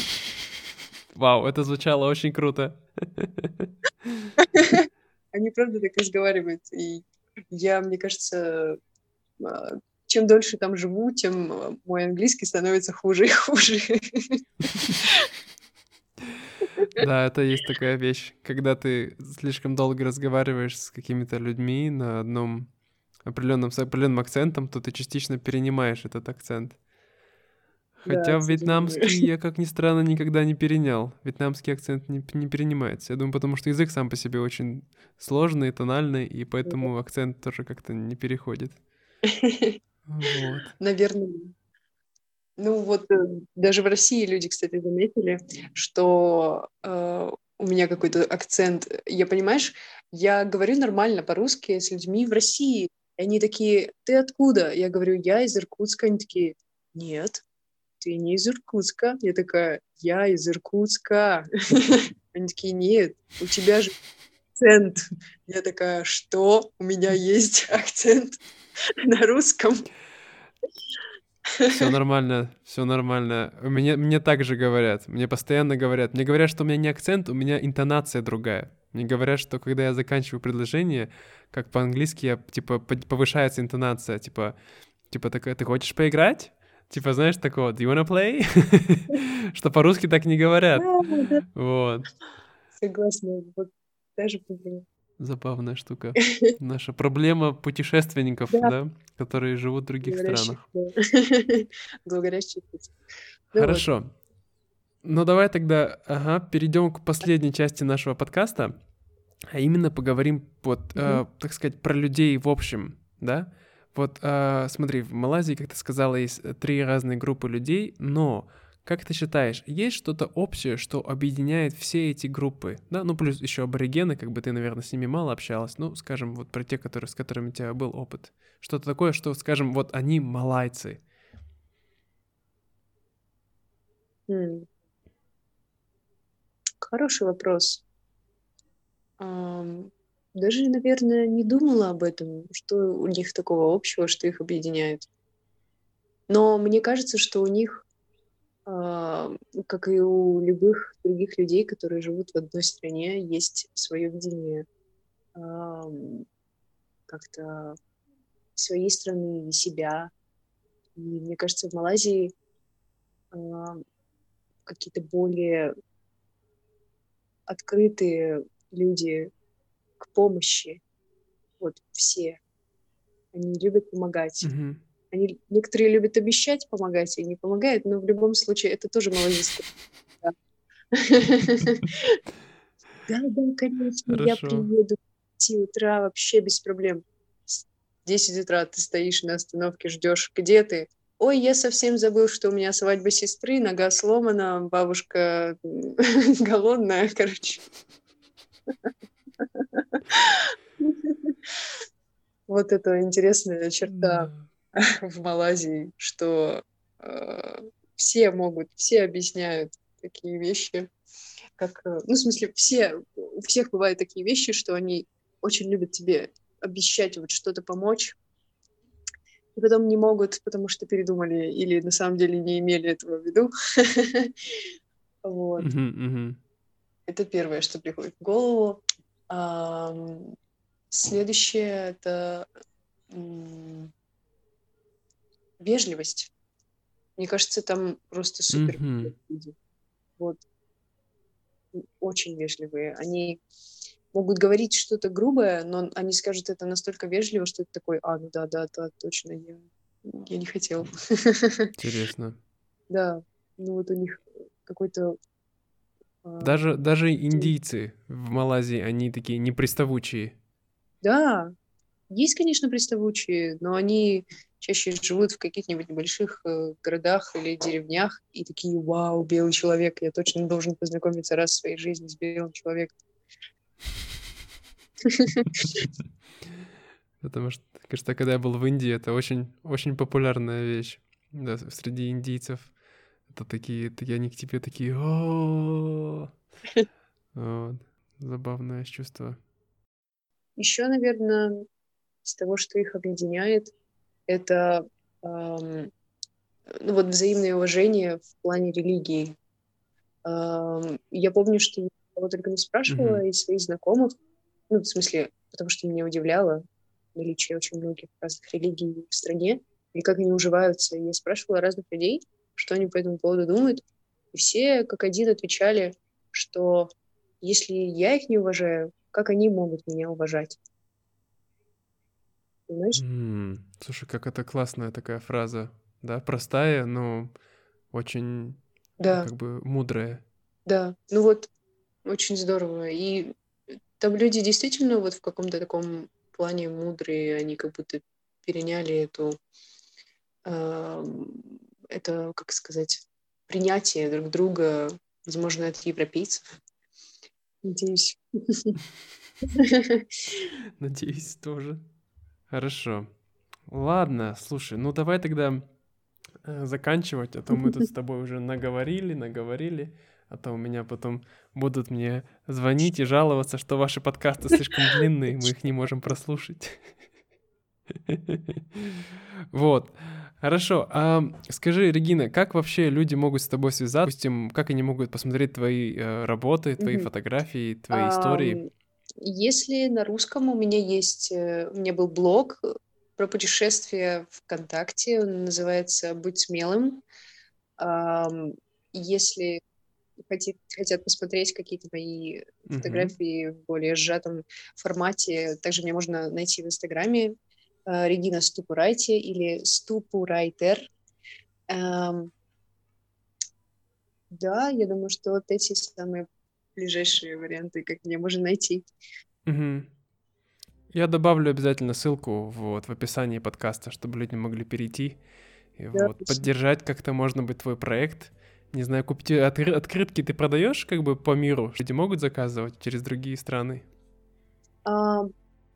Вау, это звучало очень круто. Они правда так разговаривают. И я, мне кажется, а, чем дольше там живу, тем а, мой английский становится хуже и хуже. Да, это есть такая вещь, когда ты слишком долго разговариваешь с какими-то людьми на одном определенном с определенным акцентом, то ты частично перенимаешь этот акцент. Да, Хотя сожалению. вьетнамский я, как ни странно, никогда не перенял. Вьетнамский акцент не, не перенимается. Я думаю, потому что язык сам по себе очень сложный, тональный, и поэтому акцент тоже как-то не переходит. Вот. Наверное. Ну вот э, даже в России люди, кстати, заметили, что э, у меня какой-то акцент. Я, понимаешь, я говорю нормально по-русски с людьми в России. И они такие, ты откуда? Я говорю, я из Иркутска. Они такие, нет, ты не из Иркутска. Я такая, я из Иркутска. Они такие, нет, у тебя же акцент. Я такая, что? У меня есть акцент на русском. Все нормально, все нормально. Меня, мне так же говорят, мне постоянно говорят. Мне говорят, что у меня не акцент, у меня интонация другая. Мне говорят, что когда я заканчиваю предложение, как по-английски, я, типа, по- повышается интонация, типа, типа, такая, ты хочешь поиграть? Типа, знаешь, такого, do you wanna play? Что по-русски так не говорят. Вот. Согласна. Вот даже. Забавная штука. Наша проблема путешественников, Да. которые живут в других странах. да. Говорящих. Ну. Хорошо. Ну давай тогда, ага, перейдем к последней части нашего подкаста, а именно поговорим вот, э, так сказать, про людей в общем, да? Вот э, смотри, в Малайзии, как ты сказала, есть э, три разные группы людей, но как ты считаешь, есть что-то общее, что объединяет все эти группы, да? Ну плюс еще аборигены, как бы ты, наверное, с ними мало общалась, ну, скажем, вот про те, которые, с которыми у тебя был опыт. Что-то такое, что, скажем, вот они малайцы. Хороший вопрос. Даже, наверное, не думала об этом, что у них такого общего, что их объединяет. Но мне кажется, что у них, а, как и у любых других людей, которые живут в одной стране, есть свое видение как-то своей страны и себя. И мне кажется, в Малайзии ам, какие-то более открытые люди к помощи. Вот все. Они любят помогать. Мгм. Они, некоторые любят обещать помогать и не помогают, но в любом случае это тоже молодец. Да, да, конечно, я приеду в 10 утра вообще без проблем. 10 утра ты стоишь на остановке, ждешь, где ты? Ой, я совсем забыл, что у меня свадьба сестры, нога сломана, бабушка голодная, короче. Вот это интересная черта в Малайзии, что э, все могут, все объясняют такие вещи, как, э, ну, в смысле, все, у всех бывают такие вещи, что они очень любят тебе обещать вот что-то помочь, и потом не могут, потому что передумали или на самом деле не имели этого в виду. Вот. Это первое, что приходит в голову. Следующее — это вежливость. Мне кажется, там просто супер люди. Вот. Очень вежливые. Они могут говорить что-то грубое, но они скажут это настолько вежливо, что это такой, а, ну да, да, да, точно, я, я не хотел. Интересно. Да, ну вот у них какой-то... А, даже, даже индийцы в Малайзии, они такие неприставучие. Да, есть, конечно, приставучие, но они чаще живут в каких-нибудь небольших э, городах или деревнях и такие, вау, белый человек, я точно должен познакомиться раз в своей жизни с белым человеком. Потому что, кажется, когда я был в Индии, это очень, очень популярная вещь да, среди индийцев. Это такие, такие они к тебе такие, о Забавное чувство. Еще, наверное, из того, что их объединяет, это эм, ну, вот взаимное уважение в плане религии. Эм, я помню, что я кого только не спрашивала mm-hmm. из своих знакомых, ну, в смысле, потому что меня удивляло наличие очень многих разных религий в стране, и как они уживаются. я спрашивала разных людей, что они по этому поводу думают, и все как один отвечали, что если я их не уважаю, как они могут меня уважать? Понимаешь? Mm, слушай, как это классная такая фраза, да, простая, но очень да. как бы мудрая. Да, ну вот, очень здорово. И там люди действительно вот в каком-то таком плане мудрые, они как будто переняли эту, э, это, как сказать, принятие друг друга, возможно, от европейцев. Надеюсь. Надеюсь, тоже. Хорошо. Ладно, слушай, ну давай тогда э, заканчивать, а то мы тут с тобой уже наговорили, наговорили а то у меня потом будут мне звонить и жаловаться, что ваши подкасты слишком длинные, мы их не можем прослушать. Вот. Хорошо. А скажи, Регина, как вообще люди могут с тобой связаться? Допустим, как они могут посмотреть твои э, работы, твои фотографии, твои истории? Если на русском у меня есть, э, у меня был блог про путешествия ВКонтакте, он называется «Будь смелым». Если хотят, хотят посмотреть какие-то мои mm-hmm. фотографии в более сжатом формате, также мне можно найти в Инстаграме э, Регина Ступурайте или Ступурайтер. Эм, да, я думаю, что вот эти самые ближайшие варианты, как меня можно найти. Угу. Я добавлю обязательно ссылку вот в описании подкаста, чтобы люди могли перейти и да, вот, поддержать как-то, можно быть, твой проект не знаю, купить откры- открытки ты продаешь как бы по миру? Люди могут заказывать через другие страны? А,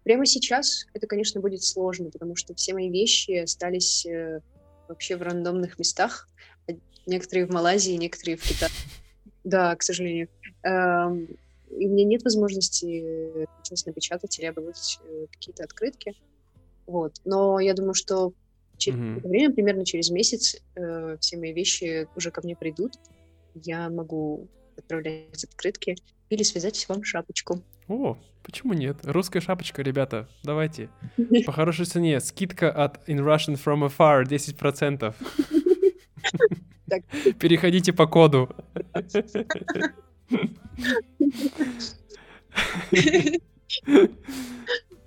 прямо сейчас это, конечно, будет сложно, потому что все мои вещи остались э, вообще в рандомных местах. Некоторые в Малайзии, некоторые в Китае. Да, к сожалению. Эм, и у меня нет возможности сейчас напечатать или оборудовать э, какие-то открытки. Вот. Но я думаю, что Через mm-hmm. время, примерно через месяц, э, все мои вещи уже ко мне придут. Я могу отправлять открытки или связать вам шапочку. О, почему нет? Русская шапочка, ребята, давайте. По хорошей цене. Скидка от In Russian From Afar 10%. Переходите по коду.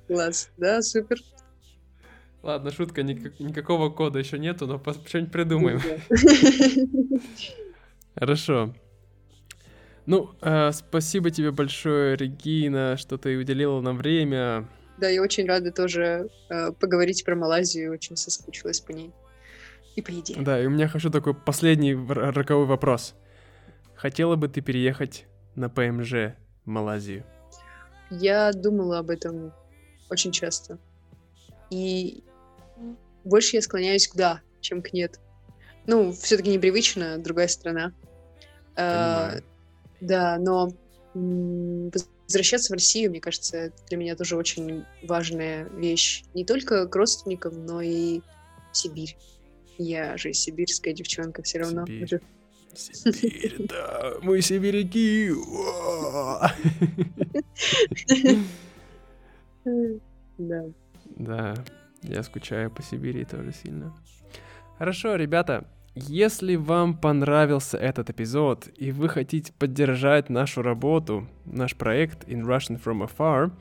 Класс, да, супер. Ладно, шутка, никак, никакого кода еще нету, но что-нибудь придумаем. Хорошо. Ну, э, спасибо тебе большое, Регина, что ты уделила нам время. Да, я очень рада тоже э, поговорить про Малайзию, очень соскучилась по ней и по еде. Да, и у меня хочу такой последний роковой вопрос. Хотела бы ты переехать на ПМЖ в Малайзию? Я думала об этом очень часто. И больше я склоняюсь к да, чем к нет. Ну, все-таки непривычно, другая страна. Понимаю. Да, но возвращаться в Россию, мне кажется, для меня тоже очень важная вещь. Не только к родственникам, но и в Сибирь. Я же сибирская девчонка все равно. Сибирь. Сибирь, да, мы сибиряки. Да. Да, я скучаю по Сибири тоже сильно. Хорошо, ребята, если вам понравился этот эпизод и вы хотите поддержать нашу работу, наш проект In Russian From Afar,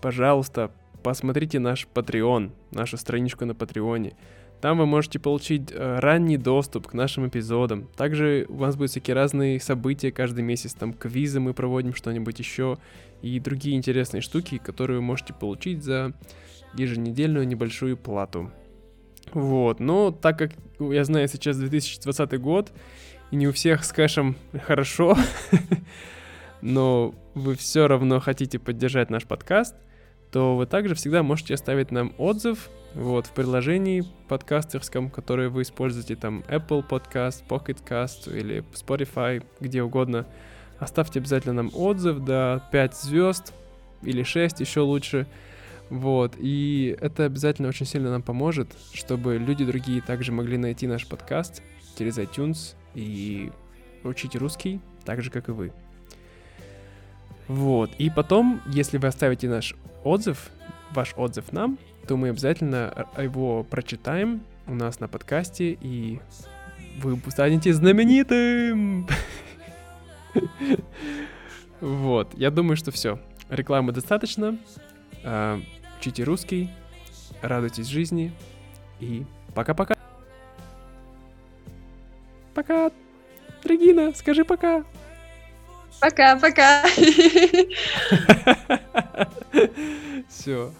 пожалуйста, посмотрите наш Patreon, нашу страничку на Патреоне. Там вы можете получить э, ранний доступ к нашим эпизодам. Также у вас будут всякие разные события каждый месяц, там квизы мы проводим, что-нибудь еще, и другие интересные штуки, которые вы можете получить за еженедельную небольшую плату. Вот, но так как я знаю сейчас 2020 год, и не у всех с кэшем хорошо, но вы все равно хотите поддержать наш подкаст, то вы также всегда можете оставить нам отзыв вот, в приложении подкастерском, которое вы используете, там Apple Podcast, Pocket Cast или Spotify, где угодно. Оставьте обязательно нам отзыв, да, 5 звезд или 6, еще лучше. Вот, и это обязательно очень сильно нам поможет, чтобы люди другие также могли найти наш подкаст через iTunes и учить русский, так же, как и вы. Вот, и потом, если вы оставите наш отзыв, ваш отзыв нам, то мы обязательно его прочитаем у нас на подкасте, и вы станете знаменитым! Вот, я думаю, что все. Рекламы достаточно. Учите русский, радуйтесь жизни и пока-пока. Пока. Регина, скажи пока. Пока-пока. Все.